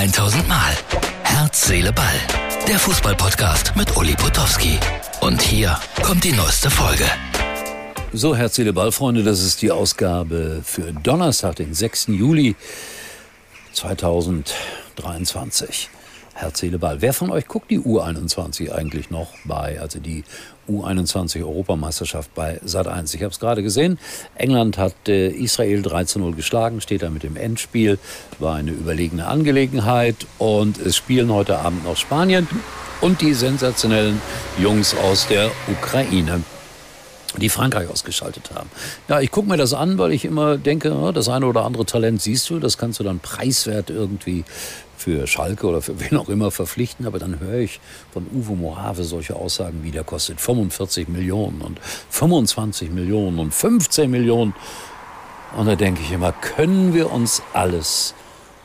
1000 Mal. Herz, Seele, Ball. Der Fußballpodcast mit Uli Potowski. Und hier kommt die neueste Folge. So, Herz, Seele, Ball, Freunde, das ist die Ausgabe für Donnerstag, den 6. Juli 2023. Herz, Seele. Wer von euch guckt die U21 eigentlich noch bei, also die U21 Europameisterschaft bei Sat1? Ich habe es gerade gesehen. England hat äh, Israel 3 zu 0 geschlagen, steht da mit dem Endspiel. War eine überlegene Angelegenheit und es spielen heute Abend noch Spanien und die sensationellen Jungs aus der Ukraine die Frankreich ausgeschaltet haben. Ja, ich gucke mir das an, weil ich immer denke, das eine oder andere Talent siehst du, das kannst du dann preiswert irgendwie für Schalke oder für wen auch immer verpflichten. Aber dann höre ich von Uwe Morave solche Aussagen wie, der kostet 45 Millionen und 25 Millionen und 15 Millionen. Und da denke ich immer, können wir uns alles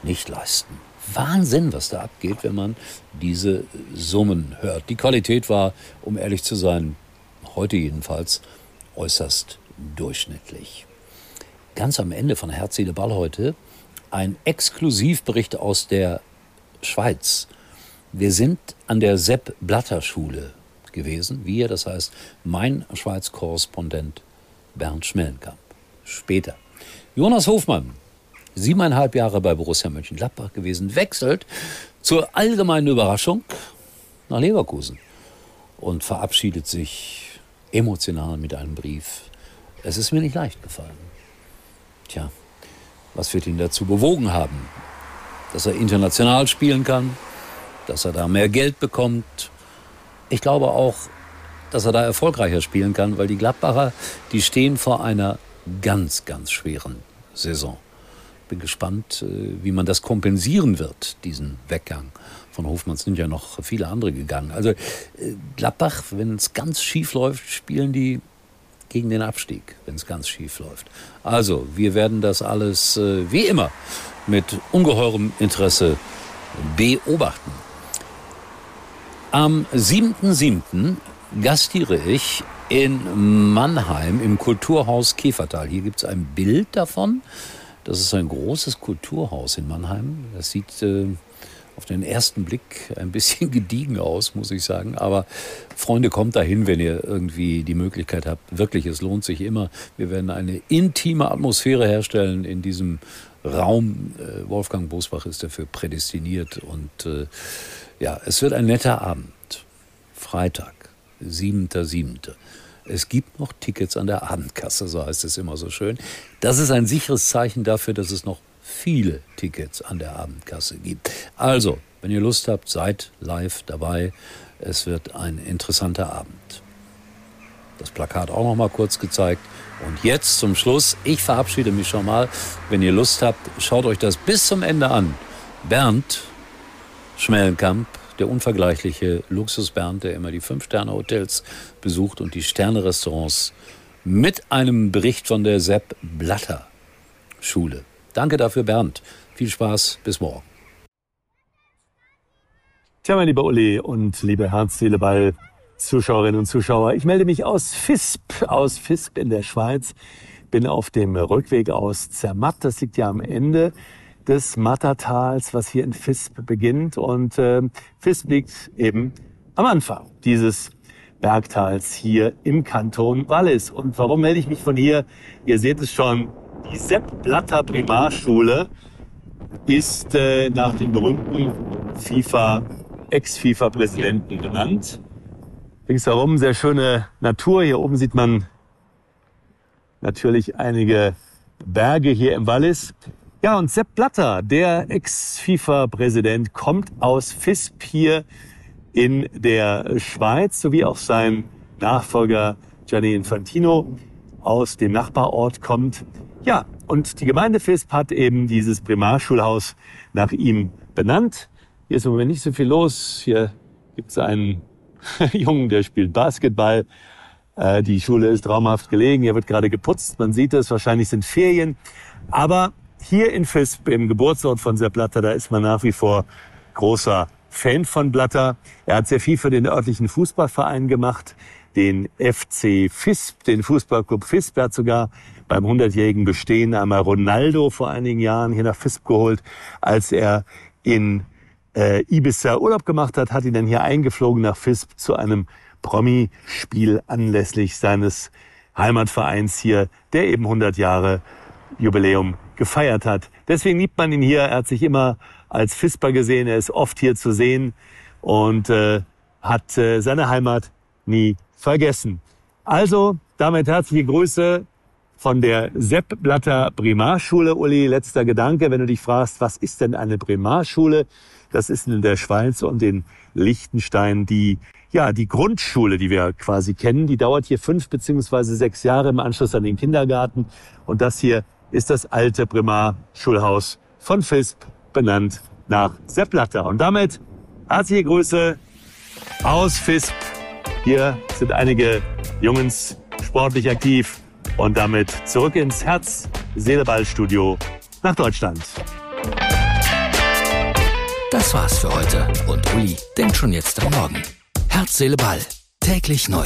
nicht leisten. Wahnsinn, was da abgeht, wenn man diese Summen hört. Die Qualität war, um ehrlich zu sein, heute jedenfalls, äußerst durchschnittlich. Ganz am Ende von Herz, Seele, Ball heute ein Exklusivbericht aus der Schweiz. Wir sind an der Sepp Blatter Schule gewesen, wir, das heißt mein Schweiz-Korrespondent Bernd Schmellenkamp. Später. Jonas Hofmann, siebeneinhalb Jahre bei Borussia Mönchengladbach gewesen, wechselt zur allgemeinen Überraschung nach Leverkusen und verabschiedet sich emotional mit einem Brief. Es ist mir nicht leicht gefallen. Tja, was wird ihn dazu bewogen haben? Dass er international spielen kann, dass er da mehr Geld bekommt. Ich glaube auch, dass er da erfolgreicher spielen kann, weil die Gladbacher, die stehen vor einer ganz, ganz schweren Saison. Bin gespannt, äh, wie man das kompensieren wird, diesen Weggang. Von Hofmann sind ja noch viele andere gegangen. Also äh, Gladbach, wenn es ganz schief läuft, spielen die gegen den Abstieg, wenn es ganz schief läuft. Also, wir werden das alles äh, wie immer mit ungeheurem Interesse beobachten. Am 7.7. gastiere ich in Mannheim im Kulturhaus Käfertal. Hier gibt es ein Bild davon. Das ist ein großes Kulturhaus in Mannheim. Das sieht äh, auf den ersten Blick ein bisschen gediegen aus, muss ich sagen. Aber Freunde, kommt dahin, wenn ihr irgendwie die Möglichkeit habt. Wirklich, es lohnt sich immer. Wir werden eine intime Atmosphäre herstellen in diesem Raum. Äh, Wolfgang Bosbach ist dafür prädestiniert. Und äh, ja, es wird ein netter Abend. Freitag, 7.7. Es gibt noch Tickets an der Abendkasse, so heißt es immer so schön. Das ist ein sicheres Zeichen dafür, dass es noch viele Tickets an der Abendkasse gibt. Also, wenn ihr Lust habt, seid live dabei. Es wird ein interessanter Abend. Das Plakat auch noch mal kurz gezeigt. Und jetzt zum Schluss, ich verabschiede mich schon mal. Wenn ihr Lust habt, schaut euch das bis zum Ende an. Bernd Schmellenkamp, der unvergleichliche Luxus Bernd, der immer die Fünf-Sterne-Hotels besucht und die Sterne-Restaurants mit einem Bericht von der Sepp Blatter Schule. Danke dafür, Bernd. Viel Spaß, bis morgen. Tja, mein lieber Uli und liebe Herz, Seele, Ball, Zuschauerinnen und Zuschauer. Ich melde mich aus Fisp, aus Fisp in der Schweiz. Bin auf dem Rückweg aus Zermatt. Das liegt ja am Ende des Mattertals, was hier in Fisp beginnt. Und äh, Fisp liegt eben am Anfang dieses Bergtals hier im Kanton Wallis. Und warum melde ich mich von hier? Ihr seht es schon, die Sepp Blatter Primarschule ist äh, nach dem berühmten FIFA, Ex-FIFA-Präsidenten benannt. Ringsherum sehr schöne Natur. Hier oben sieht man natürlich einige Berge hier im Wallis. Ja, und Sepp Blatter, der Ex-FIFA-Präsident, kommt aus Visp hier in der Schweiz, sowie auch sein Nachfolger Gianni Infantino aus dem Nachbarort kommt. Ja, und die Gemeinde Visp hat eben dieses Primarschulhaus nach ihm benannt. Hier ist im Moment nicht so viel los. Hier gibt es einen Jungen, der spielt Basketball. Äh, die Schule ist traumhaft gelegen. Hier wird gerade geputzt. Man sieht es. Wahrscheinlich sind Ferien. Aber hier in Visp, im Geburtsort von Sepp da ist man nach wie vor großer Fan von Blatter. Er hat sehr viel für den örtlichen Fußballverein gemacht, den FC Visp, den Fußballclub Visp. Er hat sogar beim 100-jährigen Bestehen einmal Ronaldo vor einigen Jahren hier nach Visp geholt, als er in äh, Ibiza Urlaub gemacht hat, hat ihn dann hier eingeflogen nach FISP zu einem Promi-Spiel anlässlich seines Heimatvereins hier, der eben 100 Jahre Jubiläum gefeiert hat. Deswegen liebt man ihn hier. Er hat sich immer als FISPer gesehen. Er ist oft hier zu sehen und äh, hat äh, seine Heimat nie vergessen. Also, damit herzliche Grüße von der Sepp Blatter Primarschule. Uli, letzter Gedanke, wenn du dich fragst, was ist denn eine Primarschule? Das ist in der Schweiz und in Liechtenstein die, ja, die Grundschule, die wir quasi kennen. Die dauert hier fünf beziehungsweise sechs Jahre im Anschluss an den Kindergarten. Und das hier ist das alte Primarschulhaus von FISP, benannt nach Sepp Blatter. Und damit herzliche Grüße aus FISP. Hier sind einige Jungs sportlich aktiv und damit zurück ins Herz Seeleball Studio nach Deutschland. Das war's für heute und Uli denkt schon jetzt am Morgen. Herz, Seele, Ball. Täglich neu.